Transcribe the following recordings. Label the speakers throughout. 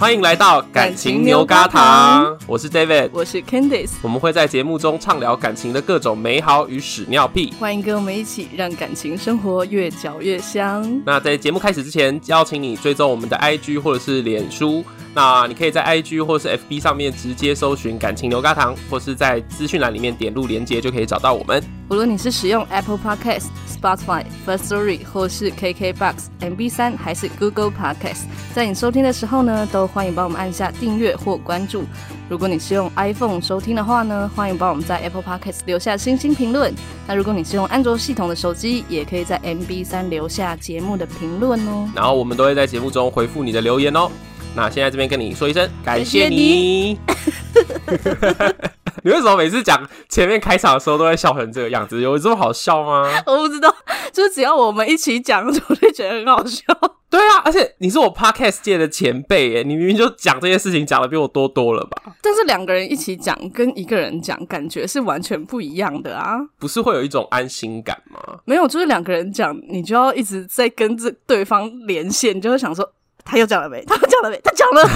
Speaker 1: 欢迎来到感情牛轧糖，我是 David，
Speaker 2: 我是 Candice，
Speaker 1: 我们会在节目中畅聊感情的各种美好与屎尿屁，
Speaker 2: 欢迎跟我们一起让感情生活越嚼越香。
Speaker 1: 那在节目开始之前，邀请你追踪我们的 IG 或者是脸书。那你可以在 IG 或是 FB 上面直接搜寻“感情牛轧糖”，或是在资讯栏里面点入连接就可以找到我们。
Speaker 2: 无论你是使用 Apple Podcast、Spotify、First Story 或是 KKBox、MB3 还是 Google Podcast，在你收听的时候呢，都欢迎帮我们按下订阅或关注。如果你是用 iPhone 收听的话呢，欢迎帮我们在 Apple Podcast 留下星星评论。那如果你是用安卓系统的手机，也可以在 MB3 留下节目的评论哦。
Speaker 1: 然后我们都会在节目中回复你的留言哦。那现在这边跟你说一声感谢你。你为什么每次讲前面开场的时候都在笑成这个样子？有这么好笑吗？
Speaker 2: 我不知道，就是只要我们一起讲，我就觉得很好笑。
Speaker 1: 对啊，而且你是我 podcast 界的前辈耶，你明明就讲这些事情讲的比我多多了吧？
Speaker 2: 但是两个人一起讲跟一个人讲，感觉是完全不一样的啊！
Speaker 1: 不是会有一种安心感吗？
Speaker 2: 没有，就是两个人讲，你就要一直在跟这对方连线，你就会想说。他又讲了没？他又讲了没？他讲了。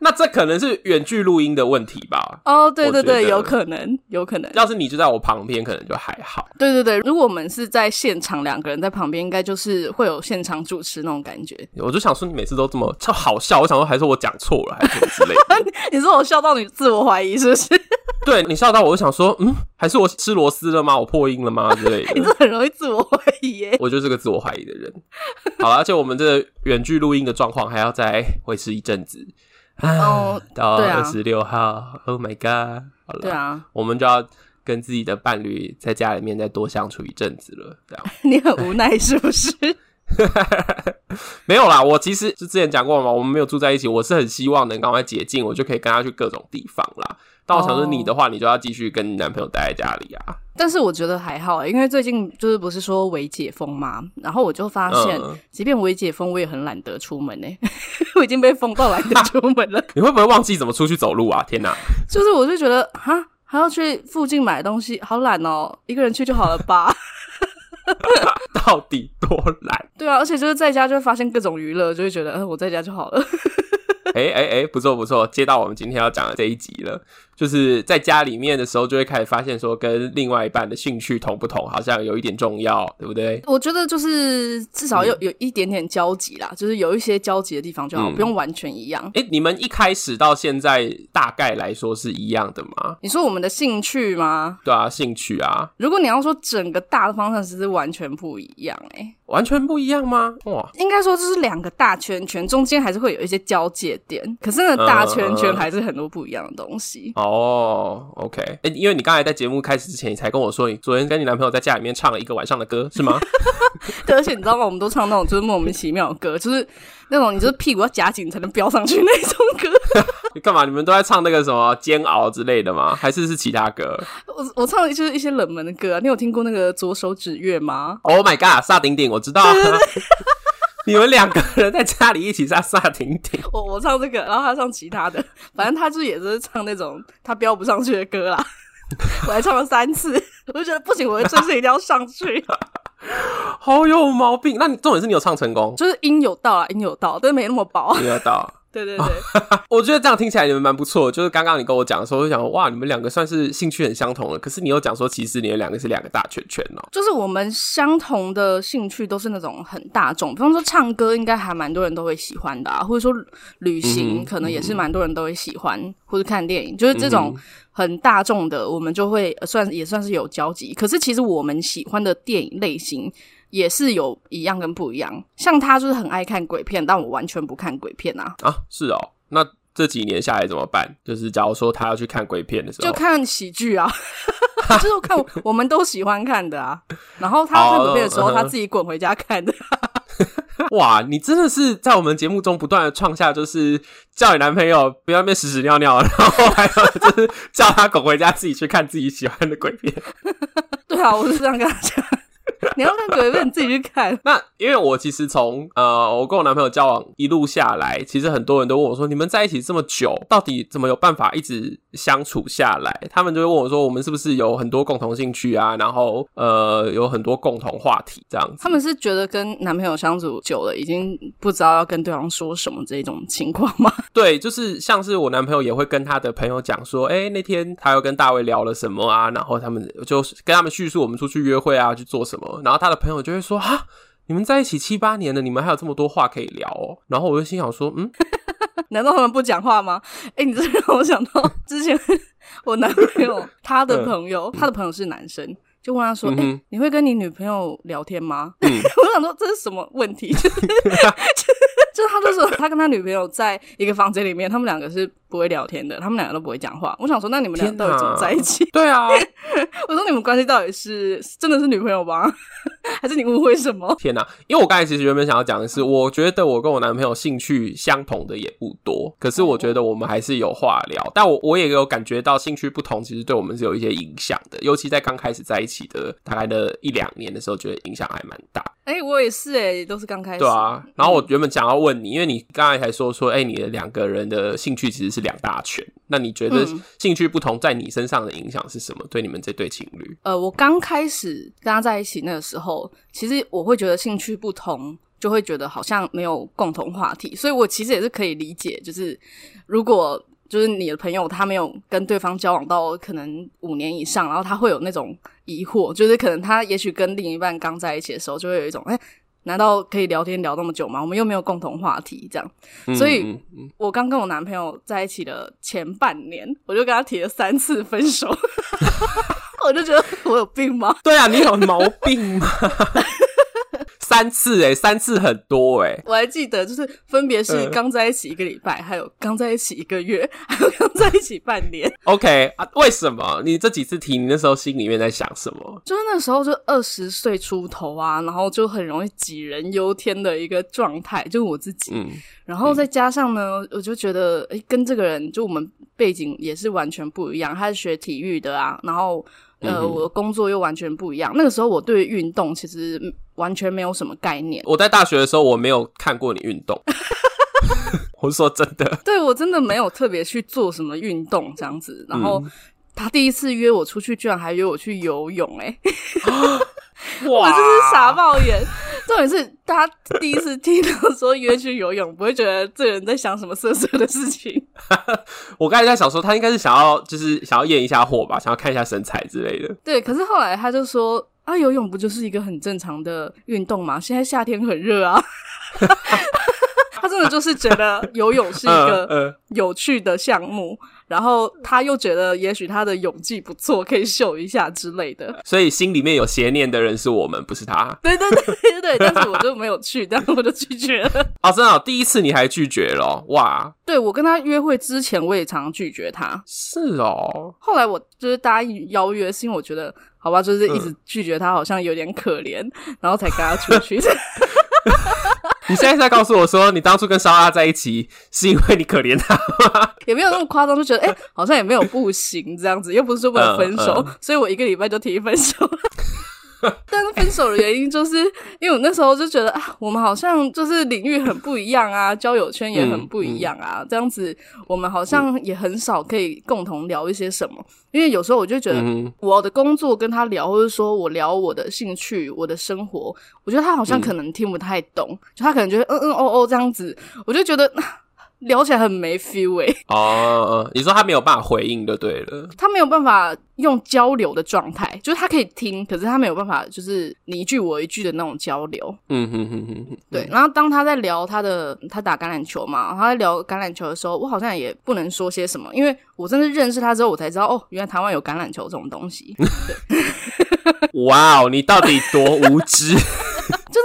Speaker 1: 那这可能是远距录音的问题吧？
Speaker 2: 哦，对对对，有可能，有可能。
Speaker 1: 要是你就在我旁边，可能就还好。
Speaker 2: 对对对，如果我们是在现场，两个人在旁边，应该就是会有现场主持那种感觉。
Speaker 1: 我就想说，你每次都这么超好笑，我想说，还是我讲错了，还是什么之类的。
Speaker 2: 你说我笑到你自我怀疑是不是？
Speaker 1: 对，你笑到我，就想说，嗯，还是我吃螺丝了吗？我破音了吗？之类的。
Speaker 2: 你这很容易自我怀疑耶。
Speaker 1: 我就是个自我怀疑的人。好了，而且我们这个远距录音的状况还要再维持一阵子。
Speaker 2: 哦，
Speaker 1: 到二十六号，啊，Oh my God！好了，
Speaker 2: 对啊，
Speaker 1: 我们就要跟自己的伴侣在家里面再多相处一阵子了。这样，
Speaker 2: 你很无奈是不是？
Speaker 1: 没有啦，我其实是之前讲过嘛，我们没有住在一起，我是很希望能赶快解禁，我就可以跟他去各种地方啦。但我想说，你的话，你就要继续跟你男朋友待在家里啊。
Speaker 2: 但是我觉得还好，因为最近就是不是说微解封嘛，然后我就发现，嗯、即便微解封，我也很懒得出门呢。我已经被封到懒得出门了。
Speaker 1: 你会不会忘记怎么出去走路啊？天哪！
Speaker 2: 就是我就觉得，哈，还要去附近买东西，好懒哦，一个人去就好了吧。
Speaker 1: 到底多懒？
Speaker 2: 对啊，而且就是在家就会发现各种娱乐，就会觉得，嗯，我在家就好了。
Speaker 1: 哎哎哎，不错不错，接到我们今天要讲的这一集了。就是在家里面的时候，就会开始发现说，跟另外一半的兴趣同不同，好像有一点重要，对不对？
Speaker 2: 我觉得就是至少有有一点点交集啦，嗯、就是有一些交集的地方就好，嗯、不用完全一样。
Speaker 1: 哎、欸，你们一开始到现在大概来说是一样的吗？
Speaker 2: 你说我们的兴趣吗？
Speaker 1: 对啊，兴趣啊。
Speaker 2: 如果你要说整个大的方向，其实完全不一样、欸，哎，
Speaker 1: 完全不一样吗？哇，
Speaker 2: 应该说就是两个大圈圈，中间还是会有一些交界点，可是那个大圈圈还是很多不一样的东西。
Speaker 1: 嗯、哦。OK，哎、欸，因为你刚才在节目开始之前，你才跟我说，你昨天跟你男朋友在家里面唱了一个晚上的歌，是吗？
Speaker 2: 对，而且你知道吗？我们都唱那种就是莫名其妙的歌，就是那种你就是屁股要夹紧才能飙上去那种歌。
Speaker 1: 你 干嘛？你们都在唱那个什么煎熬之类的吗？还是是其他歌？
Speaker 2: 我我唱的就是一些冷门的歌啊。你有听过那个左手指月吗
Speaker 1: ？Oh my god，萨顶顶，我知道、你们两个人在家里一起唱萨顶顶，
Speaker 2: 我我唱这个，然后他唱其他的，反正他就也是唱那种他飙不上去的歌啦。我还唱了三次，我就觉得不行，我这次一定要上去。
Speaker 1: 好有毛病！那你重点是你有唱成功，
Speaker 2: 就是音有到啦，音有到，但是没那么薄。
Speaker 1: 音有到。
Speaker 2: 对对对，
Speaker 1: 我觉得这样听起来你们蛮不错。就是刚刚你跟我讲的时候，我就想说哇，你们两个算是兴趣很相同了。可是你又讲说，其实你们两个是两个大圈圈哦。
Speaker 2: 就是我们相同的兴趣都是那种很大众，比方说唱歌，应该还蛮多人都会喜欢的啊。或者说旅行，可能也是蛮多人都会喜欢，或者看电影，就是这种很大众的，我们就会算也算是有交集。可是其实我们喜欢的电影类型。也是有一样跟不一样，像他就是很爱看鬼片，但我完全不看鬼片啊。
Speaker 1: 啊，是哦，那这几年下来怎么办？就是假如说他要去看鬼片的时候，
Speaker 2: 就看喜剧啊，就是看我们都喜欢看的啊。然后他看鬼片的时候，哦、他自己滚回家看的。
Speaker 1: 哇，你真的是在我们节目中不断的创下，就是叫你男朋友不要那边屎屎尿尿，然后还有就是叫他滚回家自己去看自己喜欢的鬼片。
Speaker 2: 对啊，我是这样跟他讲。你要看鬼片，你自己去看。
Speaker 1: 那因为我其实从呃，我跟我男朋友交往一路下来，其实很多人都问我说，你们在一起这么久，到底怎么有办法一直相处下来？他们就会问我说，我们是不是有很多共同兴趣啊？然后呃，有很多共同话题这样子。
Speaker 2: 他们是觉得跟男朋友相处久了，已经不知道要跟对方说什么这一种情况吗？
Speaker 1: 对，就是像是我男朋友也会跟他的朋友讲说，哎、欸，那天他又跟大卫聊了什么啊？然后他们就跟他们叙述我们出去约会啊，去做什么。然后他的朋友就会说：“啊，你们在一起七八年了，你们还有这么多话可以聊哦。”然后我就心想说：“嗯，
Speaker 2: 难道他们不讲话吗？”哎，你这让我想到之前 我男朋友他的朋友，他的朋友是男生，就问他说：“哎、嗯，你会跟你女朋友聊天吗？”嗯、我想说这是什么问题？就是，就他就说他跟他女朋友在一个房间里面，他们两个是。不会聊天的，他们两个都不会讲话。我想说，那你们俩到底怎么在一起？
Speaker 1: 对啊，
Speaker 2: 我说你们关系到底是真的是女朋友吗？还是你误会什么？
Speaker 1: 天哪！因为我刚才其实原本想要讲的是，我觉得我跟我男朋友兴趣相同的也不多，可是我觉得我们还是有话聊。但我我也有感觉到兴趣不同，其实对我们是有一些影响的。尤其在刚开始在一起的大概的一两年的时候，觉得影响还蛮大。
Speaker 2: 哎、欸，我也是、欸，哎，都是刚开始。
Speaker 1: 对啊，然后我原本想要问你，因为你刚才才说说，哎、欸，你的两个人的兴趣其实是。两大圈，那你觉得兴趣不同在你身上的影响是什么？对你们这对情侣？
Speaker 2: 呃，我刚开始跟他在一起那个时候，其实我会觉得兴趣不同，就会觉得好像没有共同话题，所以我其实也是可以理解，就是如果就是你的朋友他没有跟对方交往到可能五年以上，然后他会有那种疑惑，就是可能他也许跟另一半刚在一起的时候，就会有一种哎。欸难道可以聊天聊那么久吗？我们又没有共同话题，这样。嗯、所以，我刚跟我男朋友在一起的前半年，我就跟他提了三次分手。我就觉得我有病吗？
Speaker 1: 对啊，你有毛病吗？三次哎、欸、三次很多哎、欸、
Speaker 2: 我还记得，就是分别是刚在一起一个礼拜，嗯、还有刚在一起一个月，还有刚在一起半年。
Speaker 1: OK 啊？为什么？你这几次提，你那时候心里面在想什么？
Speaker 2: 就是那时候就二十岁出头啊，然后就很容易杞人忧天的一个状态，就是我自己。嗯，然后再加上呢，我就觉得，诶、欸、跟这个人就我们背景也是完全不一样，他是学体育的啊，然后。呃，我的工作又完全不一样。那个时候，我对运动其实完全没有什么概念。
Speaker 1: 我在大学的时候，我没有看过你运动。我是说真的，
Speaker 2: 对，我真的没有特别去做什么运动这样子。然后他第一次约我出去，居然还约我去游泳，欸，哎。我真是傻爆眼，重点是他第一次听到说约去游泳，不会觉得这个人在想什么色色的事情。
Speaker 1: 我刚才在想说，他应该是想要就是想要验一下货吧，想要看一下身材之类的。
Speaker 2: 对，可是后来他就说啊，游泳不就是一个很正常的运动吗？现在夏天很热啊。他真的就是觉得游泳是一个有趣的项目。然后他又觉得，也许他的泳技不错，可以秀一下之类的。
Speaker 1: 所以心里面有邪念的人是我们，不是他。
Speaker 2: 对对对对对，但是我就没有去，但是我就拒绝了。
Speaker 1: 哦，真的，第一次你还拒绝了？哇！
Speaker 2: 对，我跟他约会之前，我也常常拒绝他。
Speaker 1: 是哦。后
Speaker 2: 来我就是答应邀约，是因为我觉得，好吧，就是一直拒绝他，好像有点可怜，嗯、然后才跟他出去。
Speaker 1: 你现在是在告诉我说，你当初跟莎拉在一起是因为你可怜他吗？
Speaker 2: 也没有那么夸张，就觉得哎、欸，好像也没有不行这样子，又不是说不能分手，嗯嗯、所以我一个礼拜就提分手。但是分手的原因就是因为我那时候就觉得啊，我们好像就是领域很不一样啊，交友圈也很不一样啊，这样子我们好像也很少可以共同聊一些什么。因为有时候我就觉得我的工作跟他聊，或者说我聊我的兴趣、我的生活，我觉得他好像可能听不太懂，嗯、就他可能觉得嗯嗯哦哦这样子，我就觉得。聊起来很没 feel 哎、欸！
Speaker 1: 哦，你说他没有办法回应就对了，
Speaker 2: 他没有办法用交流的状态，就是他可以听，可是他没有办法，就是你一句我一句的那种交流。嗯哼哼哼哼，对。然后当他在聊他的，他打橄榄球嘛，他在聊橄榄球的时候，我好像也不能说些什么，因为我真的认识他之后，我才知道哦，原来台湾有橄榄球这种东西。
Speaker 1: 哇哦，你到底多无知？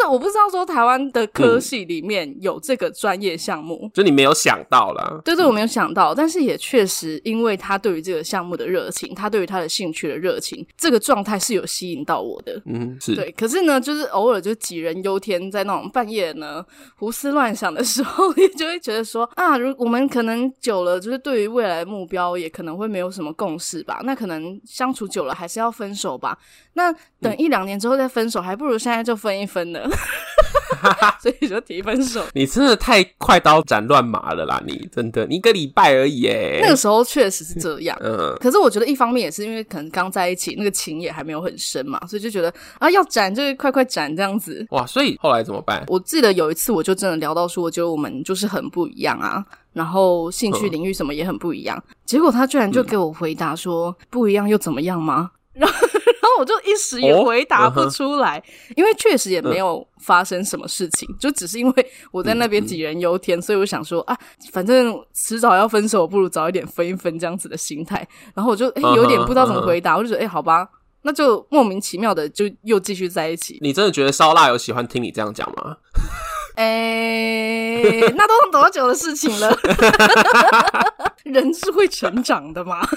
Speaker 2: 就是我不知道说台湾的科系里面有这个专业项目，
Speaker 1: 嗯，就你没有想到啦。
Speaker 2: 对对，我没有想到，但是也确实，因为他对于这个项目的热情，他对于他的兴趣的热情，这个状态是有吸引到我的。
Speaker 1: 嗯，是
Speaker 2: 对。可是呢，就是偶尔就杞人忧天，在那种半夜呢胡思乱想的时候，你就会觉得说啊，如我们可能久了，就是对于未来的目标也可能会没有什么共识吧。那可能相处久了，还是要分手吧。那等一两年之后再分手，嗯、还不如现在就分一分呢。所以就提分手。
Speaker 1: 你真的太快刀斩乱麻了啦！你真的，你一个礼拜而已诶。
Speaker 2: 那个时候确实是这样。嗯。可是我觉得一方面也是因为可能刚在一起，那个情也还没有很深嘛，所以就觉得啊，要斩就快快斩这样子。
Speaker 1: 哇！所以后来怎么办？
Speaker 2: 我记得有一次我就真的聊到说，我觉得我们就是很不一样啊，然后兴趣领域什么也很不一样。嗯、结果他居然就给我回答说：“嗯、不一样又怎么样吗？”然后。然后我就一时也回答不出来，哦嗯、因为确实也没有发生什么事情，嗯、就只是因为我在那边杞人忧天，所以我想说啊，反正迟早要分手，不如早一点分一分这样子的心态。然后我就诶有点不知道怎么回答，uh uh. 我就觉得诶好吧，那就莫名其妙的就又继续在一起。
Speaker 1: 你真的觉得烧腊有喜欢听你这样讲吗？
Speaker 2: 诶，那都多久的事情了？人是会成长的嘛。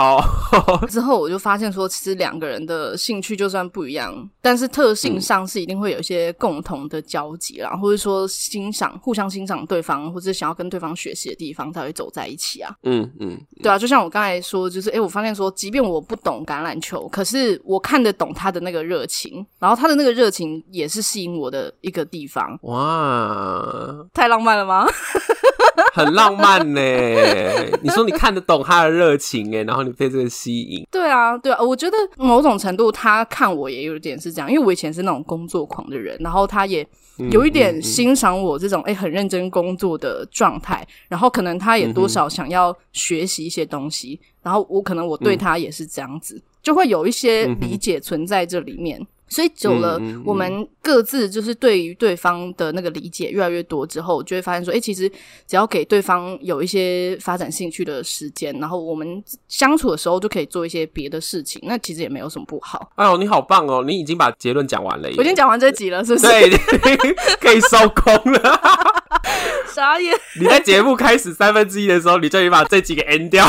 Speaker 1: 好，
Speaker 2: 之后我就发现说，其实两个人的兴趣就算不一样，但是特性上是一定会有一些共同的交集啦，嗯、或者说欣赏、互相欣赏对方，或者想要跟对方学习的地方才会走在一起啊。嗯嗯，嗯对啊，就像我刚才说，就是哎、欸，我发现说，即便我不懂橄榄球，可是我看得懂他的那个热情，然后他的那个热情也是吸引我的一个地方。哇，太浪漫了吗？
Speaker 1: 很浪漫呢，你说你看得懂他的热情诶，然后你被这个吸引。
Speaker 2: 对啊，对啊，我觉得某种程度他看我也有点是这样，因为我以前是那种工作狂的人，然后他也有一点欣赏我这种诶、嗯嗯嗯欸、很认真工作的状态，然后可能他也多少想要学习一些东西，然后我可能我对他也是这样子，嗯、就会有一些理解存在这里面。所以久了，我们各自就是对于对方的那个理解越来越多之后，就会发现说，哎，其实只要给对方有一些发展兴趣的时间，然后我们相处的时候就可以做一些别的事情，那其实也没有什么不好。
Speaker 1: 哎呦，你好棒哦！你已经把结论讲完了耶，
Speaker 2: 我已经讲完这集了，是不是？
Speaker 1: 对，可以收工了。
Speaker 2: 傻眼！
Speaker 1: 你在节目开始三分之一的时候，你就已经把这集给 end 掉。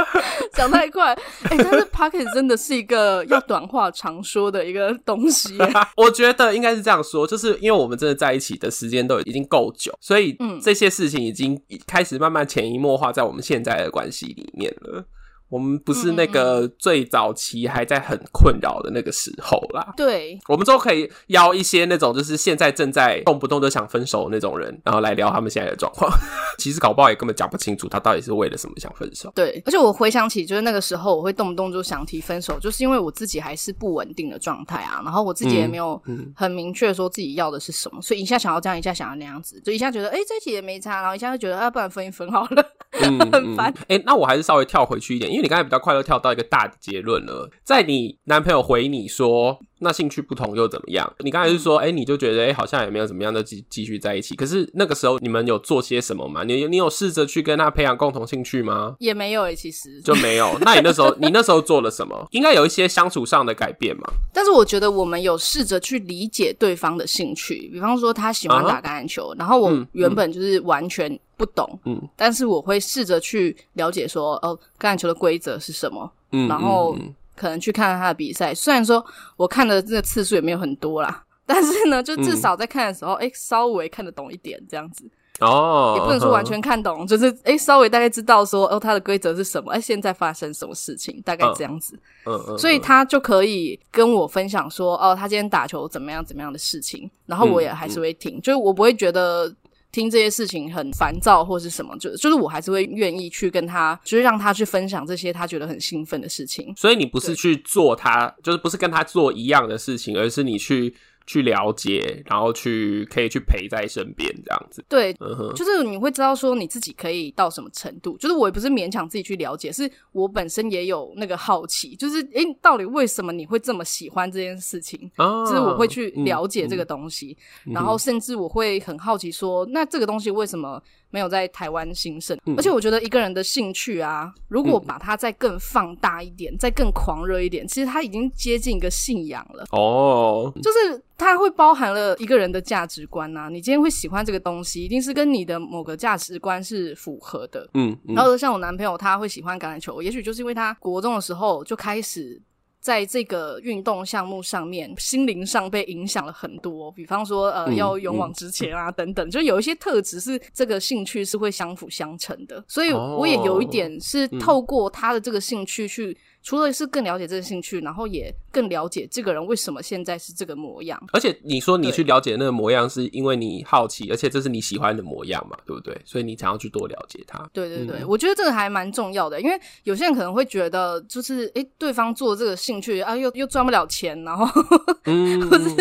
Speaker 2: 讲太快，哎、欸，但是 Pocket 真的是一个要短话长说的一个东西。
Speaker 1: 我觉得应该是这样说，就是因为我们真的在一起的时间都已经够久，所以这些事情已经开始慢慢潜移默化在我们现在的关系里面了。我们不是那个最早期还在很困扰的那个时候啦。
Speaker 2: 对，
Speaker 1: 我们都可以邀一些那种就是现在正在动不动就想分手的那种人，然后来聊他们现在的状况。其实搞不好也根本讲不清楚他到底是为了什么想分手。
Speaker 2: 对，而且我回想起就是那个时候，我会动不动就想提分手，就是因为我自己还是不稳定的状态啊，然后我自己也没有很明确说自己要的是什么，所以一下想要这样，一下想要那样子，就一下觉得哎、欸、这一起也没差，然后一下就觉得啊不然分一分好了，嗯、很烦。
Speaker 1: 哎、欸，那我还是稍微跳回去一点，因为。你刚才比较快就跳到一个大的结论了，在你男朋友回你说，那兴趣不同又怎么样？你刚才是说，哎、欸，你就觉得，哎、欸，好像也没有怎么样，就继继续在一起。可是那个时候你们有做些什么吗？你你有试着去跟他培养共同兴趣吗？
Speaker 2: 也没有诶、欸，其实
Speaker 1: 就没有。那你那时候你那时候做了什么？应该有一些相处上的改变嘛。
Speaker 2: 但是我觉得我们有试着去理解对方的兴趣，比方说他喜欢打橄榄球，啊、然后我原本就是完全不懂，嗯，但是我会试着去了解说，哦，橄榄球的规则是什么，嗯，然后。嗯嗯可能去看看他的比赛，虽然说我看的这个次数也没有很多啦，但是呢，就至少在看的时候，诶、嗯欸、稍微看得懂一点这样子。哦，也不能说完全看懂，嗯、就是诶、欸、稍微大概知道说，哦，它的规则是什么，诶、欸、现在发生什么事情，大概这样子。嗯嗯，嗯所以他就可以跟我分享说，哦，他今天打球怎么样怎么样的事情，然后我也还是会听，就是我不会觉得。听这些事情很烦躁或是什么，就就是我还是会愿意去跟他，就是让他去分享这些他觉得很兴奋的事情。
Speaker 1: 所以你不是去做他，就是不是跟他做一样的事情，而是你去。去了解，然后去可以去陪在身边这样子。
Speaker 2: 对，嗯，就是你会知道说你自己可以到什么程度。就是我也不是勉强自己去了解，是我本身也有那个好奇，就是诶，到底为什么你会这么喜欢这件事情？啊，就是我会去了解这个东西，然后甚至我会很好奇说，那这个东西为什么？没有在台湾兴盛。
Speaker 1: 嗯、
Speaker 2: 而且我觉得一个人的兴趣啊，如果把它再更放大一点，嗯、再更狂热一点，其实它已经接近一个信仰了。哦，就是它会包含了一个人的价值观啊。你今天会喜欢这个东西，一定是跟你的某个价值观是符合的。嗯，嗯然后像我男朋友，他会喜欢橄榄球，也许就是因为他国中的时候就开始。在这个运动项目上面，心灵上被影响了很多。比方说，呃，嗯、要勇往直前啊，嗯、等等，就有一些特质是这个兴趣是会相辅相成的。所以我也有一点是透过他的这个兴趣去。除了是更了解这个兴趣，然后也更了解这个人为什么现在是这个模样。
Speaker 1: 而且你说你去了解那个模样，是因为你好奇，而且这是你喜欢的模样嘛，对不对？所以你想要去多了解他。
Speaker 2: 对对对，嗯、我觉得这个还蛮重要的，因为有些人可能会觉得，就是诶，对方做这个兴趣啊，又又赚不了钱，然后，嗯，或是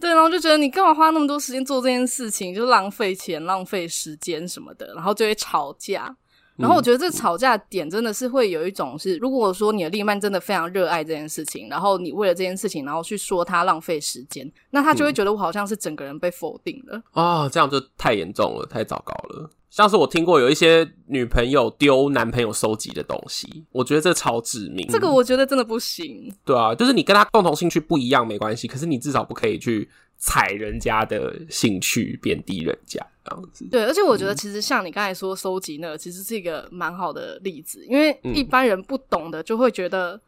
Speaker 2: 对，然后就觉得你干嘛花那么多时间做这件事情，就浪费钱、浪费时间什么的，然后就会吵架。然后我觉得这吵架点真的是会有一种是，如果说你的另一半真的非常热爱这件事情，然后你为了这件事情，然后去说他浪费时间，那他就会觉得我好像是整个人被否定了。
Speaker 1: 啊、嗯哦，这样就太严重了，太糟糕了。像是我听过有一些女朋友丢男朋友收集的东西，我觉得这超致命。
Speaker 2: 这个我觉得真的不行。
Speaker 1: 对啊，就是你跟他共同兴趣不一样没关系，可是你至少不可以去踩人家的兴趣，贬低人家。这样子。
Speaker 2: 对，而且我觉得其实像你刚才说收集那个，其实是一个蛮好的例子，因为一般人不懂的就会觉得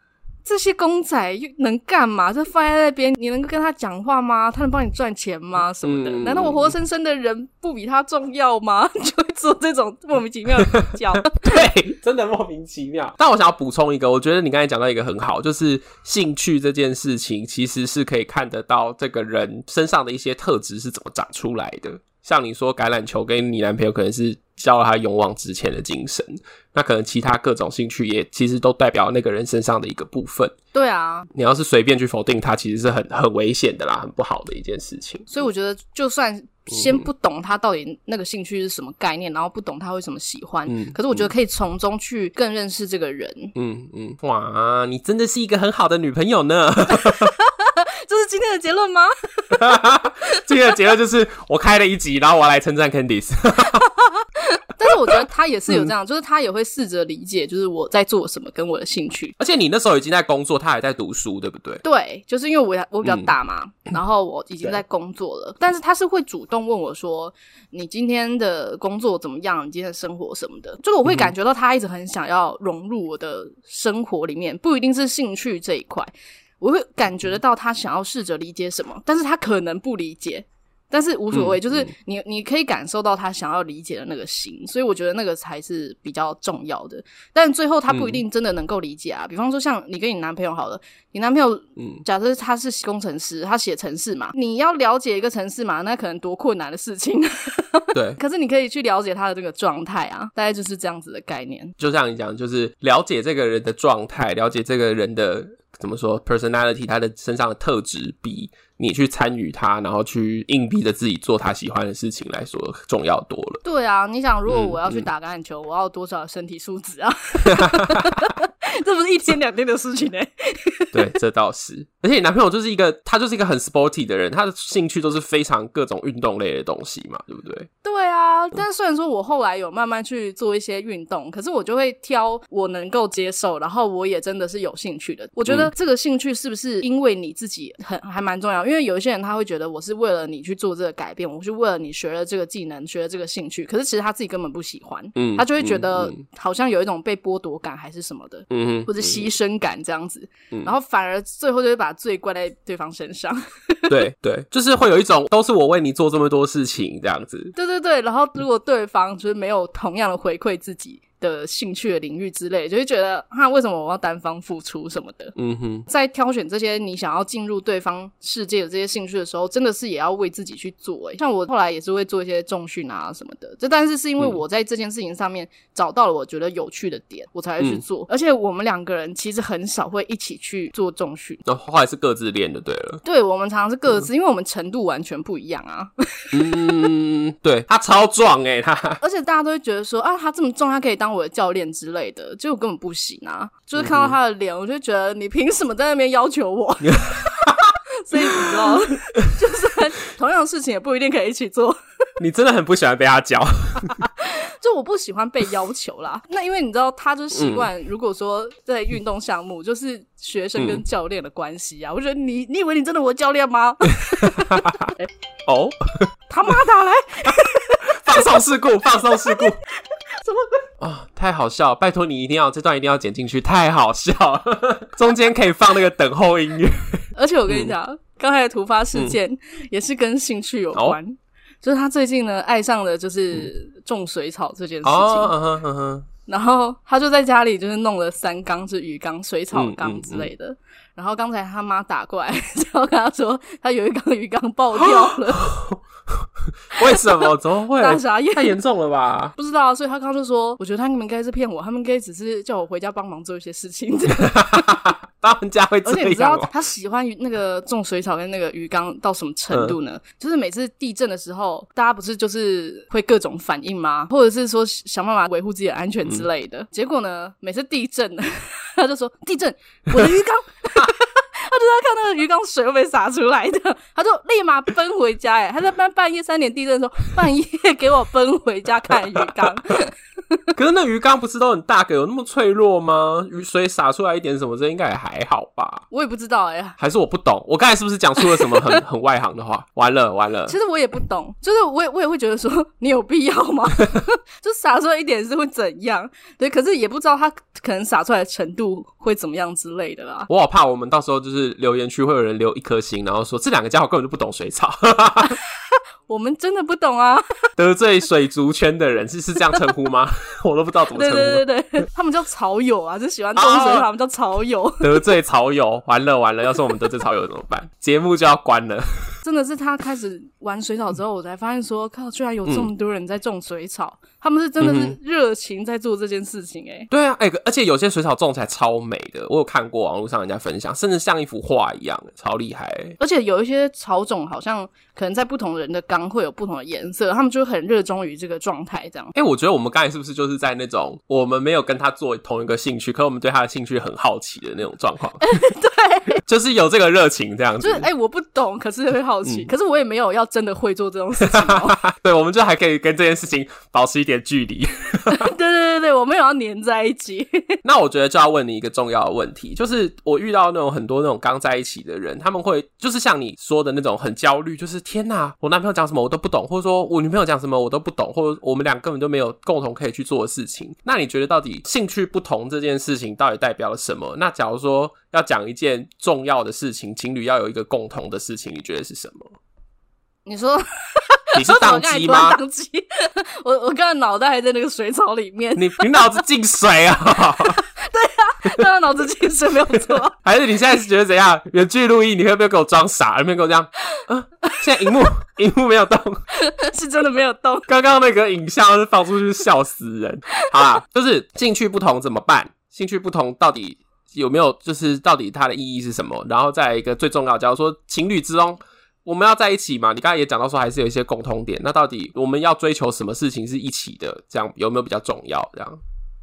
Speaker 2: 这些公仔又能干嘛？就放在那边，你能跟他讲话吗？他能帮你赚钱吗？什么的？难道我活生生的人不比他重要吗？就会做这种莫名其妙的比较。
Speaker 1: 对，真的莫名其妙。但我想要补充一个，我觉得你刚才讲到一个很好，就是兴趣这件事情，其实是可以看得到这个人身上的一些特质是怎么长出来的。像你说橄榄球跟你男朋友可能是教了他勇往直前的精神，那可能其他各种兴趣也其实都代表那个人身上的一个部分。
Speaker 2: 对啊，
Speaker 1: 你要是随便去否定他，其实是很很危险的啦，很不好的一件事情。
Speaker 2: 所以我觉得，就算先不懂他到底那个兴趣是什么概念，嗯、然后不懂他为什么喜欢，嗯、可是我觉得可以从中去更认识这个人。
Speaker 1: 嗯嗯，哇，你真的是一个很好的女朋友呢。
Speaker 2: 这是今天的结论吗？
Speaker 1: 今天的结论就是我开了一集，然后我要来称赞 Candice。
Speaker 2: 但是我觉得他也是有这样，嗯、就是他也会试着理解，就是我在做什么跟我的兴趣。
Speaker 1: 而且你那时候已经在工作，他还在读书，对不对？
Speaker 2: 对，就是因为我我比较大嘛，嗯、然后我已经在工作了。但是他是会主动问我说：“你今天的工作怎么样？你今天的生活什么的？”就是我会感觉到他一直很想要融入我的生活里面，不一定是兴趣这一块。我会感觉得到他想要试着理解什么，但是他可能不理解，但是无所谓，嗯、就是你你可以感受到他想要理解的那个心，所以我觉得那个才是比较重要的。但最后他不一定真的能够理解啊。嗯、比方说像你跟你男朋友好了，你男朋友，嗯，假设他是工程师，他写程式嘛，你要了解一个程式嘛，那可能多困难的事情。
Speaker 1: 对，
Speaker 2: 可是你可以去了解他的这个状态啊，大概就是这样子的概念。
Speaker 1: 就像你讲，就是了解这个人的状态，了解这个人的。怎么说？personality，他的身上的特质比你去参与他，然后去硬逼着自己做他喜欢的事情来说重要多了。
Speaker 2: 对啊，你想，如果我要去打橄榄球，嗯、我要多少身体素质啊？这不是一天两天的事情呢、欸。
Speaker 1: 对，这倒是。而且你男朋友就是一个，他就是一个很 sporty 的人，他的兴趣都是非常各种运动类的东西嘛，对不对？
Speaker 2: 对啊。但虽然说我后来有慢慢去做一些运动，可是我就会挑我能够接受，然后我也真的是有兴趣的。我觉得这个兴趣是不是因为你自己很还蛮重要？因为有一些人他会觉得我是为了你去做这个改变，我是为了你学了这个技能，学了这个兴趣，可是其实他自己根本不喜欢，嗯，他就会觉得好像有一种被剥夺感还是什么的，嗯。或者牺牲感这样子，嗯、然后反而最后就会把罪怪在对方身上。
Speaker 1: 对对，就是会有一种都是我为你做这么多事情这样子。
Speaker 2: 对对对，然后如果对方就是没有同样的回馈自己。的兴趣的领域之类，就会觉得啊，为什么我要单方付出什么的？嗯哼，在挑选这些你想要进入对方世界的这些兴趣的时候，真的是也要为自己去做。哎，像我后来也是会做一些重训啊什么的，这但是是因为我在这件事情上面找到了我觉得有趣的点，我才会去做。嗯、而且我们两个人其实很少会一起去做重训，
Speaker 1: 那后来是各自练的对了。
Speaker 2: 对，我们常常是各自，嗯、因为我们程度完全不一样啊。
Speaker 1: 嗯，对，他超壮诶，他，
Speaker 2: 而且大家都会觉得说啊，他这么重，他可以当我的教练之类的，结果根本不行啊！就是看到他的脸，我就觉得你凭什么在那边要求我？所以你知道，就是同样的事情也不一定可以一起做。
Speaker 1: 你真的很不喜欢被他教。
Speaker 2: 就我不喜欢被要求啦。那因为你知道，他就习惯，如果说在运动项目，就是学生跟教练的关系啊。我觉得你，你以为你真的我教练吗？
Speaker 1: 哦，
Speaker 2: 他妈打来，
Speaker 1: 放送事故，放送事故，怎 么啊？太好笑！拜托你一定要这段一定要剪进去，太好笑了。中间可以放那个等候音乐。
Speaker 2: 而且我跟你讲，刚才的突发事件也是跟兴趣有关。就是他最近呢，爱上了就是种水草这件事情，哦嗯哼嗯哼，然后他就在家里就是弄了三缸是鱼缸、水草缸之类的。嗯嗯嗯、然后刚才他妈打过来，然后跟他说他有一缸鱼缸爆掉了。
Speaker 1: 为什么？怎么会？
Speaker 2: 大傻眼，
Speaker 1: 太严重了吧？
Speaker 2: 不知道，所以他刚就说，我觉得他们应该是骗我，他们应该只是叫我回家帮忙做一些事情。
Speaker 1: 他们家会这样，而
Speaker 2: 且你知道他喜欢那个种水草跟那个鱼缸到什么程度呢？嗯、就是每次地震的时候，大家不是就是会各种反应吗？或者是说想办法维护自己的安全之类的。嗯、结果呢，每次地震，他就说地震，我的鱼缸。他就在看那个鱼缸水会被洒出来的，他就立马奔回家。哎，他在半半夜三点地震的时候，半夜给我奔回家看鱼缸。
Speaker 1: 可是那鱼缸不是都很大个，有那么脆弱吗？雨水洒出来一点什么，这应该也还好吧？
Speaker 2: 我也不知道哎、欸，
Speaker 1: 还是我不懂？我刚才是不是讲出了什么很 很外行的话？完了完了！
Speaker 2: 其实我也不懂，就是我也我也会觉得说，你有必要吗？就洒出来一点是会怎样？对，可是也不知道它可能洒出来的程度会怎么样之类的啦。
Speaker 1: 我好怕我们到时候就是留言区会有人留一颗星，然后说这两个家伙根本就不懂水草。
Speaker 2: 我们真的不懂啊！
Speaker 1: 得罪水族圈的人是是这样称呼吗？我都不知道怎么称呼。
Speaker 2: 对对对对，他们叫草友啊，就喜欢动水，他们叫草友。
Speaker 1: 得罪草友，完了完了，要是我们得罪草友怎么办？节目就要关了。
Speaker 2: 真的是他开始玩水草之后，我才发现说，靠，居然有这么多人在种水草。嗯、他们是真的是热情在做这件事情、欸，哎。
Speaker 1: 对啊，哎、欸，而且有些水草种起来超美的，我有看过网络上人家分享，甚至像一幅画一样，超厉害、欸。
Speaker 2: 而且有一些草种好像可能在不同人的缸会有不同的颜色，他们就很热衷于这个状态，这样。
Speaker 1: 哎、欸，我觉得我们刚才是不是就是在那种我们没有跟他做同一个兴趣，可是我们对他的兴趣很好奇的那种状况？
Speaker 2: 对，
Speaker 1: 就是有这个热情这样子。
Speaker 2: 就是哎、欸，我不懂，可是会好奇，嗯、可是我也没。没有要真的会做这种事情，喔，
Speaker 1: 对，我们就还可以跟这件事情保持一点距离。
Speaker 2: 对对对对，我没有要黏在一起。
Speaker 1: 那我觉得就要问你一个重要的问题，就是我遇到那种很多那种刚在一起的人，他们会就是像你说的那种很焦虑，就是天哪，我男朋友讲什么我都不懂，或者说我女朋友讲什么我都不懂，或者我们俩根本就没有共同可以去做的事情。那你觉得到底兴趣不同这件事情到底代表了什么？那假如说要讲一件重要的事情，情侣要有一个共同的事情，你觉得是什么？
Speaker 2: 你说
Speaker 1: 你是宕机吗？宕机，
Speaker 2: 我我刚才脑袋还在那个水草里面。
Speaker 1: 你你脑子进水啊？
Speaker 2: 对啊，刚刚脑子进水没有错。
Speaker 1: 还是你现在是觉得怎样？远距录音，你会不会给我装傻？有没有给我这样？嗯，现在荧幕荧幕没有动，
Speaker 2: 是真的没有动。
Speaker 1: 刚刚那个影像是放出去笑死人。好啦，就是兴趣不同怎么办？兴趣不同到底有没有？就是到底它的意义是什么？然后再一个最重要，假如说情侣之中。我们要在一起嘛？你刚才也讲到说，还是有一些共通点。那到底我们要追求什么事情是一起的？这样有没有比较重要？这样？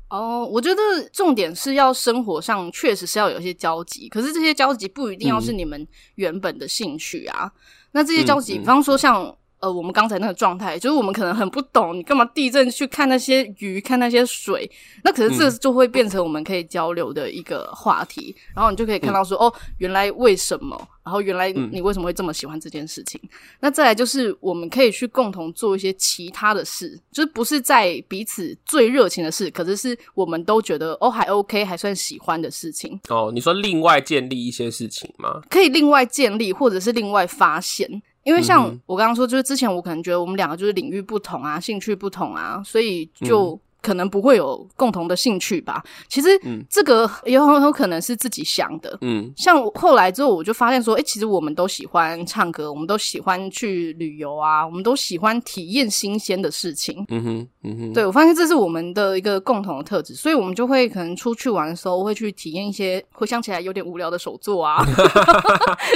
Speaker 2: 哦，我觉得重点是要生活上确实是要有一些交集，可是这些交集不一定要是你们原本的兴趣啊。嗯、那这些交集，比方说像。呃，我们刚才那个状态，就是我们可能很不懂，你干嘛地震去看那些鱼，看那些水？那可是这就会变成我们可以交流的一个话题，嗯、然后你就可以看到说，嗯、哦，原来为什么？然后原来你为什么会这么喜欢这件事情？嗯、那再来就是我们可以去共同做一些其他的事，就是不是在彼此最热情的事，可是是我们都觉得哦还 OK，还算喜欢的事情。
Speaker 1: 哦，你说另外建立一些事情吗？
Speaker 2: 可以另外建立，或者是另外发现。因为像我刚刚说，就是之前我可能觉得我们两个就是领域不同啊，兴趣不同啊，所以就。可能不会有共同的兴趣吧。其实，这个也很有可能是自己想的。嗯，像后来之后，我就发现说，哎，其实我们都喜欢唱歌，我们都喜欢去旅游啊，我们都喜欢体验新鲜的事情。嗯哼，嗯哼。对，我发现这是我们的一个共同的特质，所以我们就会可能出去玩的时候，会去体验一些回想起来有点无聊的手作啊。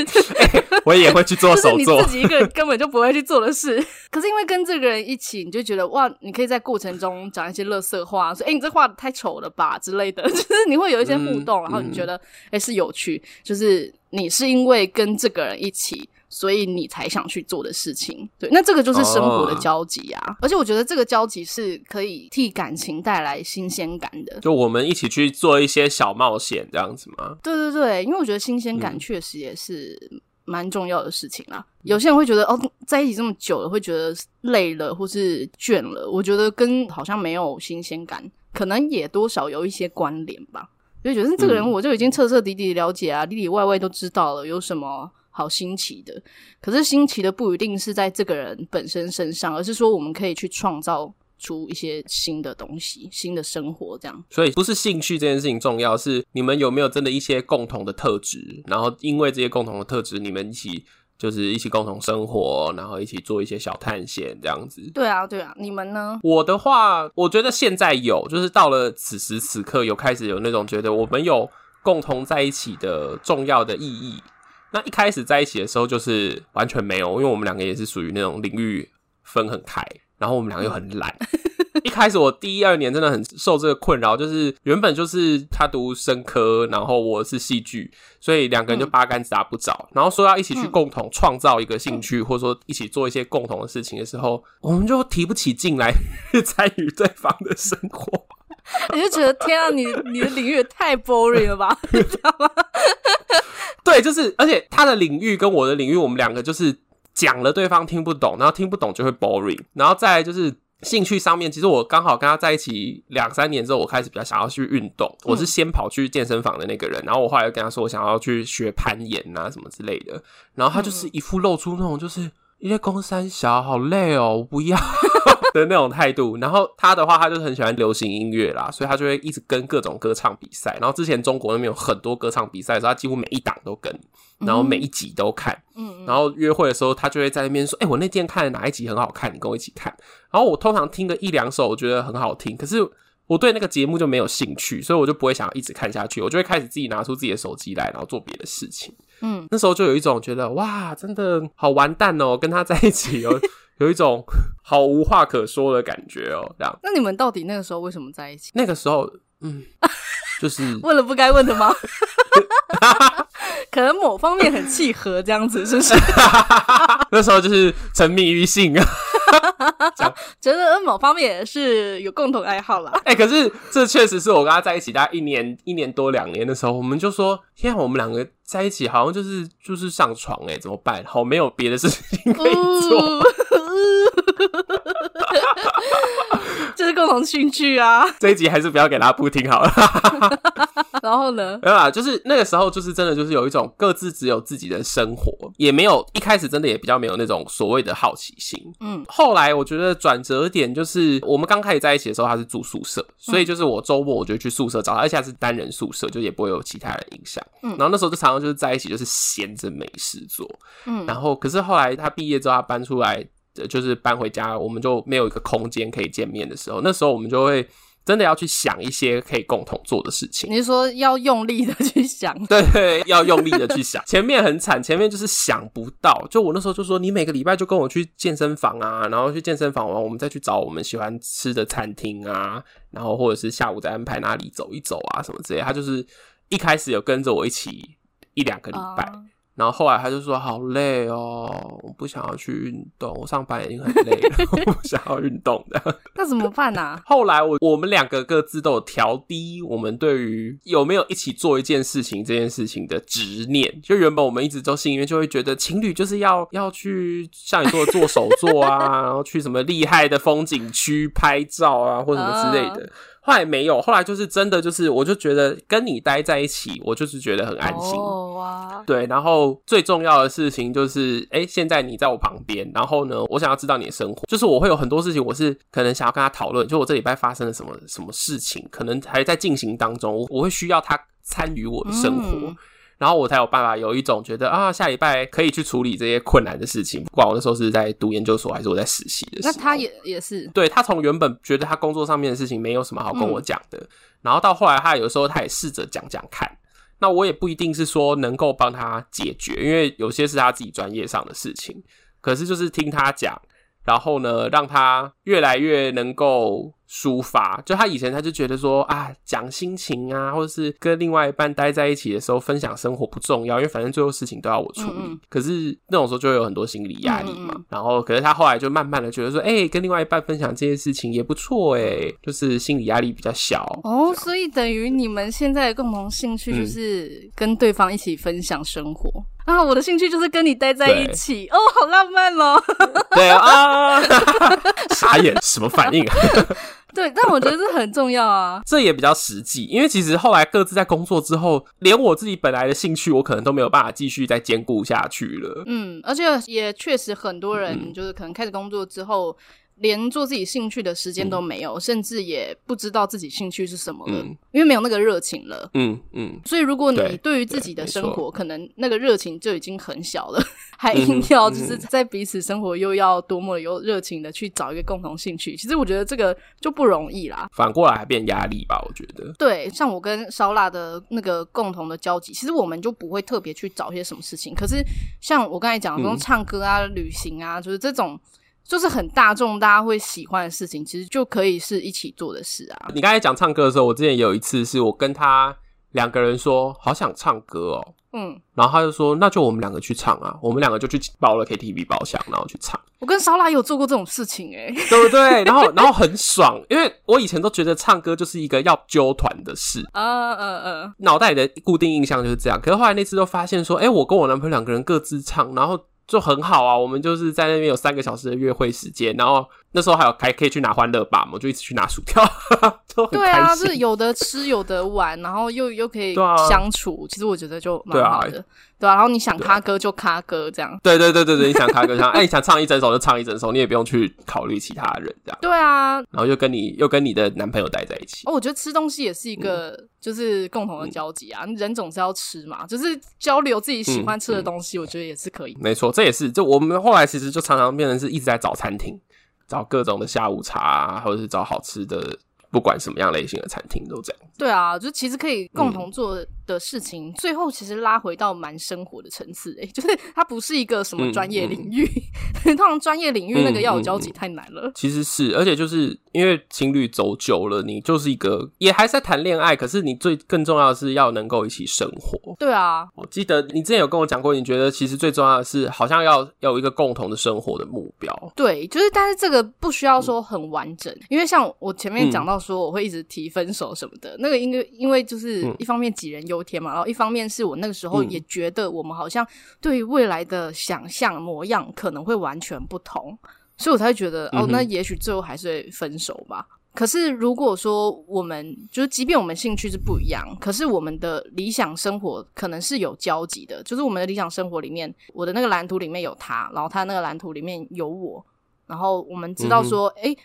Speaker 1: 我也会去做手作，
Speaker 2: 你自己一个人根本就不会去做的事。可是因为跟这个人一起，你就觉得哇，你可以在过程中讲一些乐。色画说：“哎、欸，你这画的太丑了吧之类的，就是你会有一些互动，嗯、然后你觉得哎、是有趣，就是你是因为跟这个人一起，所以你才想去做的事情。对，那这个就是生活的交集啊。哦、而且我觉得这个交集是可以替感情带来新鲜感的。
Speaker 1: 就我们一起去做一些小冒险，这样子吗？
Speaker 2: 对对对，因为我觉得新鲜感确实也是蛮重要的事情啦。嗯、有些人会觉得哦，在一起这么久了，会觉得累了或是倦了。我觉得跟好像没有新鲜感，可能也多少有一些关联吧。就觉得这个人我就已经彻彻底底了解啊，里里外外都知道了，有什么好新奇的？可是新奇的不一定是在这个人本身身上，而是说我们可以去创造出一些新的东西、新的生活这样。
Speaker 1: 所以不是兴趣这件事情重要，是你们有没有真的一些共同的特质，然后因为这些共同的特质，你们一起。就是一起共同生活，然后一起做一些小探险这样子。
Speaker 2: 对啊，对啊，你们呢？
Speaker 1: 我的话，我觉得现在有，就是到了此时此刻，有开始有那种觉得我们有共同在一起的重要的意义。那一开始在一起的时候，就是完全没有，因为我们两个也是属于那种领域分很开，然后我们两个又很懒。一开始我第一二年真的很受这个困扰，就是原本就是他读生科，然后我是戏剧，所以两个人就八竿子打不着。嗯、然后说要一起去共同创造一个兴趣，嗯、或者说一起做一些共同的事情的时候，我们就提不起劲来去 参与对方的生活。
Speaker 2: 你就觉得天啊，你你的领域也太 boring 了吧？你知道吗？
Speaker 1: 对，就是而且他的领域跟我的领域，我们两个就是讲了对方听不懂，然后听不懂就会 boring，然后再来就是。兴趣上面，其实我刚好跟他在一起两三年之后，我开始比较想要去运动。我是先跑去健身房的那个人，然后我后来又跟他说，我想要去学攀岩啊什么之类的。然后他就是一副露出那种就是一些公三小好累哦，我不要 的那种态度。然后他的话，他就很喜欢流行音乐啦，所以他就会一直跟各种歌唱比赛。然后之前中国那边有很多歌唱比赛的时候，他几乎每一档都跟。然后每一集都看，嗯，然后约会的时候，他就会在那边说：“哎，我那天看的哪一集很好看，你跟我一起看。”然后我通常听个一两首，我觉得很好听，可是我对那个节目就没有兴趣，所以我就不会想要一直看下去，我就会开始自己拿出自己的手机来，然后做别的事情。嗯，那时候就有一种觉得哇，真的好完蛋哦，跟他在一起有 有一种 好无话可说的感觉哦，这样。
Speaker 2: 那你们到底那个时候为什么在一起？
Speaker 1: 那个时候，嗯，就是
Speaker 2: 问了不该问的吗？可能某方面很契合，这样子是不是？
Speaker 1: 那时候就是沉迷于性啊，
Speaker 2: 觉得某方面也是有共同爱好啦。
Speaker 1: 哎、欸，可是这确实是我跟他在一起大概一年、一年多两年的时候，我们就说，天啊，我们两个在一起好像就是就是上床哎、欸，怎么办？好，没有别的事情可以做。呃
Speaker 2: 就是共同兴趣啊！
Speaker 1: 这一集还是不要给大家不听好了。
Speaker 2: 然后呢？
Speaker 1: 没有啦，就是那个时候，就是真的，就是有一种各自只有自己的生活，也没有一开始真的也比较没有那种所谓的好奇心。嗯，后来我觉得转折点就是我们刚开始在一起的时候，他是住宿舍，所以就是我周末我就去宿舍找他，而且是单人宿舍，就也不会有其他人影响。嗯，然后那时候就常常就是在一起，就是闲着没事做。嗯，然后可是后来他毕业之后，他搬出来。就是搬回家，我们就没有一个空间可以见面的时候，那时候我们就会真的要去想一些可以共同做的事情。
Speaker 2: 你是说要用力的去想？
Speaker 1: 对，对，要用力的去想。前面很惨，前面就是想不到。就我那时候就说，你每个礼拜就跟我去健身房啊，然后去健身房完，我们再去找我们喜欢吃的餐厅啊，然后或者是下午再安排哪里走一走啊什么之类。他就是一开始有跟着我一起一两个礼拜。Uh 然后后来他就说好累哦，我不想要去运动，我上班已经很累了，我不想要运动的。
Speaker 2: 那怎么办呢、啊？
Speaker 1: 后来我我们两个各自都有调低我们对于有没有一起做一件事情这件事情的执念。就原本我们一直都心里面就会觉得情侣就是要要去像你说的做手作啊，然后去什么厉害的风景区拍照啊，或什么之类的。Uh. 后来没有，后来就是真的，就是我就觉得跟你待在一起，我就是觉得很安心。Oh. 对，然后最重要的事情就是，哎，现在你在我旁边，然后呢，我想要知道你的生活，就是我会有很多事情，我是可能想要跟他讨论，就我这礼拜发生了什么什么事情，可能还在进行当中，我会需要他参与我的生活。嗯然后我才有办法有一种觉得啊，下礼拜可以去处理这些困难的事情。不管我那时候是在读研究所，还是我在实习的时候。
Speaker 2: 那他也也是，
Speaker 1: 对，他从原本觉得他工作上面的事情没有什么好跟我讲的，嗯、然后到后来他有时候他也试着讲讲看。那我也不一定是说能够帮他解决，因为有些是他自己专业上的事情。可是就是听他讲，然后呢，让他越来越能够抒发，就他以前他就觉得说啊，讲心情啊，或者是跟另外一半待在一起的时候分享生活不重要，因为反正最后事情都要我处理。嗯嗯，可是那种时候就会有很多心理压力嘛。然后，可是他后来就慢慢的觉得说，哎、欸，跟另外一半分享这些事情也不错，哎，就是心理压力比较小。
Speaker 2: 哦，所以等于你们现在的共同兴趣就是跟对方一起分享生活。嗯啊，我的兴趣就是跟你待在一起哦，好浪漫哦。
Speaker 1: 对啊，傻眼，什么反应啊？
Speaker 2: 对，但我觉得这很重要啊。
Speaker 1: 这也比较实际，因为其实后来各自在工作之后，连我自己本来的兴趣，我可能都没有办法继续再兼顾下去了。
Speaker 2: 嗯，而且也确实很多人就是可能开始工作之后。连做自己兴趣的时间都没有，嗯，甚至也不知道自己兴趣是什么了，嗯，因为没有那个热情了。
Speaker 1: 嗯嗯。
Speaker 2: 所以，如果你对于自己的生活，可能那个热情就已经很小了，还硬要就是在彼此生活又要多么有热情的去找一个共同兴趣，其实我觉得这个就不容易啦。
Speaker 1: 反过来还变压力吧？我觉得。
Speaker 2: 对，像我跟烧腊的那个共同的交集，其实我们就不会特别去找些什么事情。可是，像我刚才讲的，说唱歌啊、旅行啊，就是这种。就是很大众，大家会喜欢的事情，其实就可以是一起做的事啊。
Speaker 1: 你刚才讲唱歌的时候，我之前也有一次是我跟他两个人说，好想唱歌哦，嗯，然后他就说，那就我们两个去唱啊，我们两个就去包了 KTV 包厢，然后去唱。
Speaker 2: 我跟烧腊有做过这种事情诶、欸，
Speaker 1: 对不对？然后 然后很爽，因为我以前都觉得唱歌就是一个要揪团的事啊，嗯 嗯，脑袋里的固定印象就是这样。可是后来那次都发现说，哎，我跟我男朋友两个人各自唱，然后。就很好啊，我们就是在那边有三个小时的约会时间，然后那时候还有还可以去拿欢乐吧嘛，我就一直去拿薯条，就很开心。对啊，
Speaker 2: 就是有的吃有的玩，然后又又可以相处，啊、其实我觉得就蛮好的。对啊，然后你想咖歌就咖歌这样。
Speaker 1: 对对对对对，你想咖歌，想 哎，你想唱一整首就唱一整首，你也不用去考虑其他人这样。
Speaker 2: 对啊，
Speaker 1: 然后又跟你又跟你的男朋友待在一起。
Speaker 2: 哦，我觉得吃东西也是一个就是共同的交集啊，嗯、人总是要吃嘛，就是交流自己喜欢吃的东西，我觉得也是可以。
Speaker 1: 没错，这也是就我们后来其实就常常变成是一直在找餐厅，找各种的下午茶啊，或者是找好吃的。不管什么样类型的餐厅都这样。
Speaker 2: 对啊，就其实可以共同做的事情，嗯、最后其实拉回到蛮生活的层次。诶，就是它不是一个什么专业领域，嗯嗯、通常专业领域那个要有交集太难了。
Speaker 1: 其实是，而且就是因为情侣走久了，你就是一个也还是在谈恋爱，可是你最更重要的是要能够一起生活。
Speaker 2: 对啊，
Speaker 1: 我记得你之前有跟我讲过，你觉得其实最重要的是好像要要有一个共同的生活的目标。
Speaker 2: 对，就是但是这个不需要说很完整，嗯、因为像我前面讲到。说我会一直提分手什么的，那个因为因为就是一方面杞人忧天嘛，然后一方面是我那个时候也觉得我们好像对于未来的想象模样可能会完全不同，所以我才会觉得哦，那也许最后还是会分手吧。可是如果说我们就是即便我们兴趣是不一样，可是我们的理想生活可能是有交集的，就是我们的理想生活里面，我的那个蓝图里面有他，然后他那个蓝图里面有我，然后我们知道说，哎。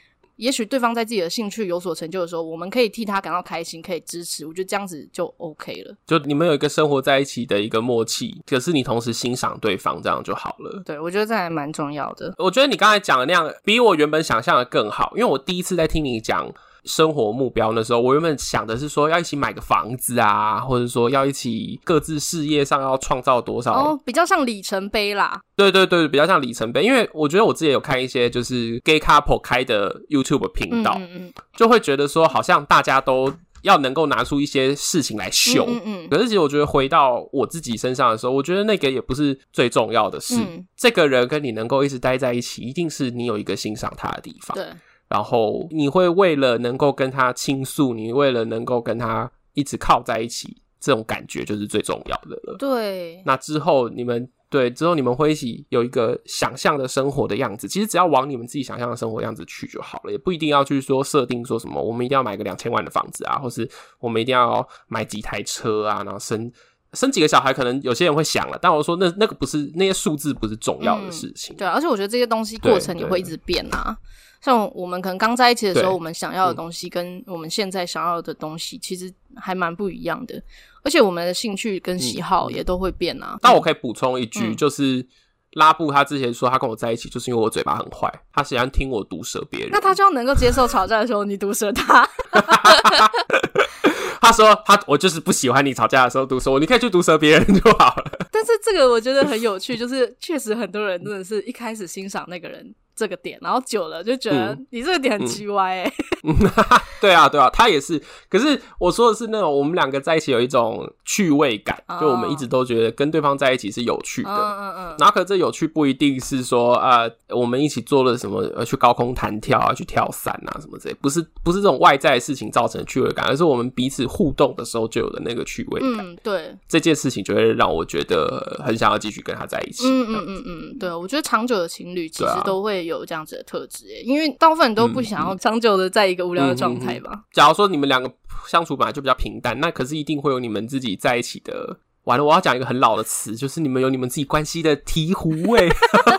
Speaker 2: 也许对方在自己的兴趣有所成就的时候，我们可以替他感到开心，可以支持。我觉得这样子就 OK 了。
Speaker 1: 就你们有一个生活在一起的一个默契，可是你同时欣赏对方，这样就好了。
Speaker 2: 对，我觉得这还蛮重要的。
Speaker 1: 我觉得你刚才讲的那样，比我原本想象的更好。因为我第一次在听你讲生活目标的时候，我原本想的是说要一起买个房子啊，或者说要一起各自事业上要创造多少，
Speaker 2: 哦，比较像里程碑啦。
Speaker 1: 对对对，比较像里程碑。因为我觉得我自己有看一些就是 gay couple 开的 YouTube 频道，嗯嗯嗯，就会觉得说好像大家都要能够拿出一些事情来秀。嗯，嗯嗯。可是其实我觉得回到我自己身上的时候，我觉得那个也不是最重要的事。嗯，这个人跟你能够一直待在一起，一定是你有一个欣赏他的地方。
Speaker 2: 对。
Speaker 1: 然后你会为了能够跟他倾诉，你为了能够跟他一直靠在一起，这种感觉就是最重要的了。
Speaker 2: 对。
Speaker 1: 那之后你们对之后你们会一起有一个想象的生活的样子，其实只要往你们自己想象的生活样子去就好了，也不一定要去说设定说什么我们一定要买个两千万的房子啊，或是我们一定要买几台车啊，然后生生几个小孩，可能有些人会想了，但我说那那个不是那些数字不是重要的事情。
Speaker 2: 嗯、对，而且我觉得这些东西过程也会一直变啊。像我们可能刚在一起的时候，我们想要的东西跟我们现在想要的东西，其实还蛮不一样的。而且我们的兴趣跟喜好也都会变啊。
Speaker 1: 那、嗯、我可以补充一句，嗯、就是拉布他之前说他跟我在一起，就是因为我嘴巴很坏，他喜欢听我毒舌别人。
Speaker 2: 那他就要能够接受吵架的时候你毒舌他。
Speaker 1: 他说他我就是不喜欢你吵架的时候毒舌我，你可以去毒舌别人就好了。
Speaker 2: 但是这个我觉得很有趣，就是确实很多人真的是一开始欣赏那个人。这个点，然后久了就觉得你这个点很奇歪哎、欸。
Speaker 1: 嗯，对啊，对啊，他也是。可是我说的是那种我们两个在一起有一种趣味感，哦、就我们一直都觉得跟对方在一起是有趣的。嗯嗯嗯。然后可这有趣不一定是说啊、呃，我们一起做了什么，呃，去高空弹跳啊，去跳伞啊什么之类，不是不是这种外在的事情造成的趣味感，而是我们彼此互动的时候就有的那个趣味感。
Speaker 2: 嗯，对。
Speaker 1: 这件事情就会让我觉得很想要继续跟他在一起。
Speaker 2: 嗯嗯嗯嗯，对，我觉得长久的情侣其实都会有这样子的特质，因为大部分人都不想要长久的在一个无聊的状态吧。嗯嗯嗯、假
Speaker 1: 如说你们两个相处本来就比较平淡，那可是一定会有你们自己在一起的。完了，我要讲一个很老的词，就是你们有你们自己关系的醍醐味。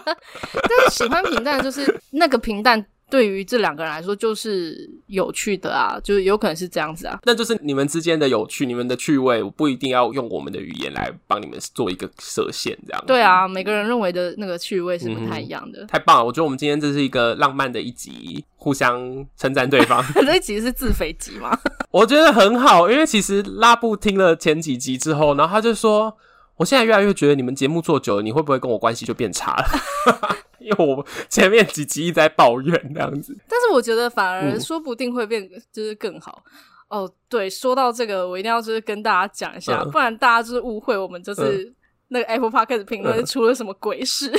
Speaker 2: 但是喜欢平淡，就是那个平淡。对于这两个人来说，就是有趣的啊，就是有可能是这样子啊。
Speaker 1: 那就是你们之间的有趣，你们的趣味，我不一定要用我们的语言来帮你们做一个设限，这样子。
Speaker 2: 对啊，每个人认为的那个趣味是不太一样的。
Speaker 1: 嗯、太棒了，我觉得我们今天这是一个浪漫的一集，互相称赞对方。
Speaker 2: 这一集是自肥集吗？
Speaker 1: 我觉得很好，因为其实拉布听了前几集之后，然后他就说：“我现在越来越觉得你们节目做久了，你会不会跟我关系就变差了？” 因为我前面几集一直在抱怨这样子，
Speaker 2: 但是我觉得反而说不定会变，就是更好。嗯、哦，对，说到这个，我一定要就是跟大家讲一下，嗯、不然大家就是误会我们就是那个 Apple Podcast 评论出了什么鬼事。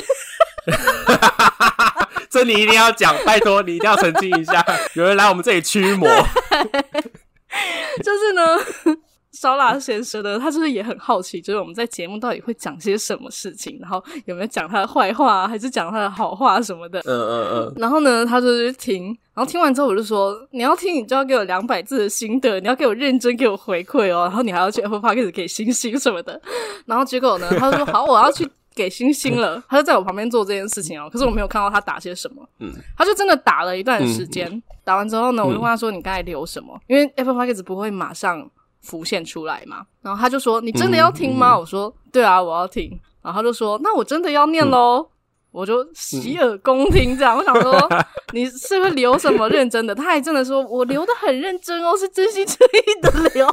Speaker 1: 这你一定要讲，拜托你一定要澄清一下，有人来我们这里驱魔，
Speaker 2: 就是呢。烧腊先生呢，他是不是也很好奇，就是我们在节目到底会讲些什么事情，然后有没有讲他的坏话，还是讲他的好话什么的？嗯嗯嗯。然后呢，他就去听，然后听完之后，我就说：你要听，你就要给我两百字的心得，你要给我认真给我回馈哦，然后你还要去 Apple Podcast 给星星什么的。然后结果呢，他就说：好，我要去给星星了。他就在我旁边做这件事情哦，可是我没有看到他打些什么。嗯。他就真的打了一段时间，嗯、打完之后呢，我就问他说：你刚才留什么？因为 Apple Podcast 不会马上。浮现出来嘛，然后他就说：“你真的要听吗？”嗯、我说：“对啊，我要听。”然后他就说：“那我真的要念喽。嗯”我就洗耳恭听，这样。嗯、我想说，你是不是留什么认真的？他还真的说：“我留的很认真哦，是真心真意的留。”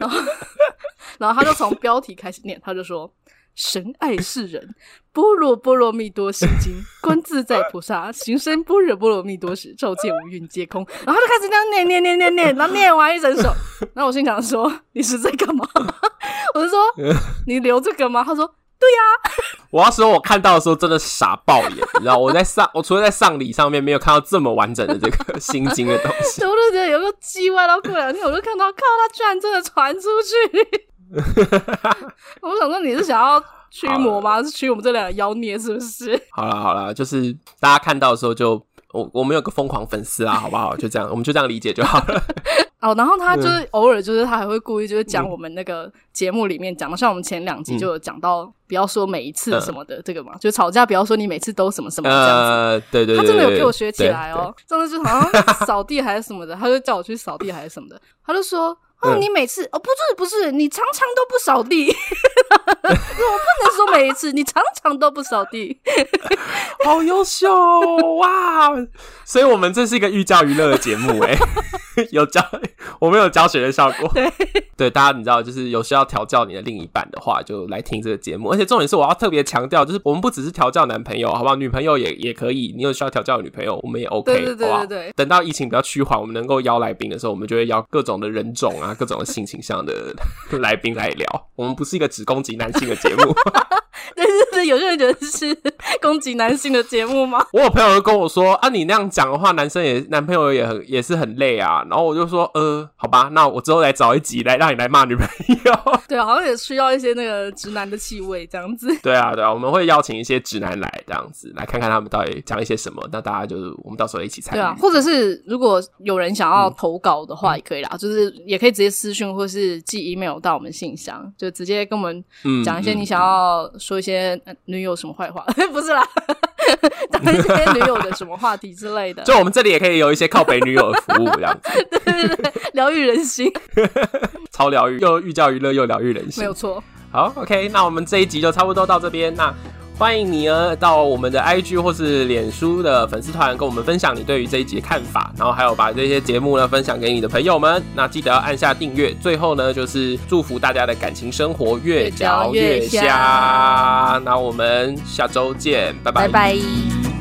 Speaker 2: 然后，然后他就从标题开始念，他就说。神爱世人，般若波罗蜜多心经，观自在菩萨行深般若波罗蜜多时，照见五蕴皆空。然后他就开始这样念念念念念，然后念完一整首。然后我心想说：“你是在干嘛？”我就说：“你留这个吗？”他说：“对呀、啊。”
Speaker 1: 我要说，我看到的时候真的傻爆眼，你知道我在上，我除了在丧礼上面没有看到这么完整的这个心经的东西。
Speaker 2: 我就觉得有个机歪，然后过两天我就看到，靠，他居然真的传出去。我想说你是想要驱魔吗？是驱我们这两个妖孽是不是？
Speaker 1: 好了好了，就是大家看到的时候就我我们有个疯狂粉丝啊，好不好？就这样，我们就这样理解就好了。
Speaker 2: 哦，然后他就是偶尔就是他还会故意就是讲我们那个节目里面讲的，嗯、像我们前两集就有讲到，不要说每一次什么的这个嘛，嗯、就吵架不要说你每次都什么什么这样子。对对，他真的有给我学起来哦。真的就好像扫地还是什么的，他就叫我去扫地还是什么的，他就说。哦，你每次哦，不是不是，你常常都不扫地。我不能说每一次，你常常都不扫地。
Speaker 1: 好优秀哇！所以我们这是一个寓教于乐的节目诶，有教我们有教学的效果。对 对，大家你知道，就是有需要调教你的另一半的话，就来听这个节目。而且重点是，我要特别强调，就是我们不只是调教男朋友，好不好？女朋友也也可以。你有需要调教的女朋友，我们也 OK，对对对对对。等到疫情比较趋缓，我们能够邀来宾的时候，我们就会邀各种的人种啊。各种的性倾向的来宾来聊，我们不是一个只攻击男性的节目。
Speaker 2: 对对对，有些人觉得是攻击男性的节目吗？
Speaker 1: 我有朋友就跟我说啊，你那样讲的话，男生也男朋友也很也是很累啊。然后我就说，呃，好吧，那我之后来找一集来让你来骂女朋友。
Speaker 2: 对，好像也需要一些那个直男的气味这样子。
Speaker 1: 对啊，对啊，我们会邀请一些直男来这样子，来看看他们到底讲一些什么。那大家就是我们到时候一起参与。对啊，
Speaker 2: 或者是如果有人想要投稿的话，也可以啦，嗯、就是也可以直接私讯或是寄 email 到我们信箱，就直接跟我们讲一些你想要说一些女友什么坏话，嗯、不是啦，讲一些女友的什么话题之类的。
Speaker 1: 就我们这里也可以有一些靠北女友的服务，这样子。
Speaker 2: 对对对，疗愈人心，
Speaker 1: 超疗愈，又寓教于乐又疗愈人心，
Speaker 2: 没有错。
Speaker 1: 好，OK，那我们这一集就差不多到这边。那欢迎你呢到我们的 IG 或是脸书的粉丝团，跟我们分享你对于这一集的看法，然后还有把这些节目呢分享给你的朋友们。那记得要按下订阅。最后呢，就是祝福大家的感情生活越嚼越香。那我们下周见，拜拜。
Speaker 2: 拜拜。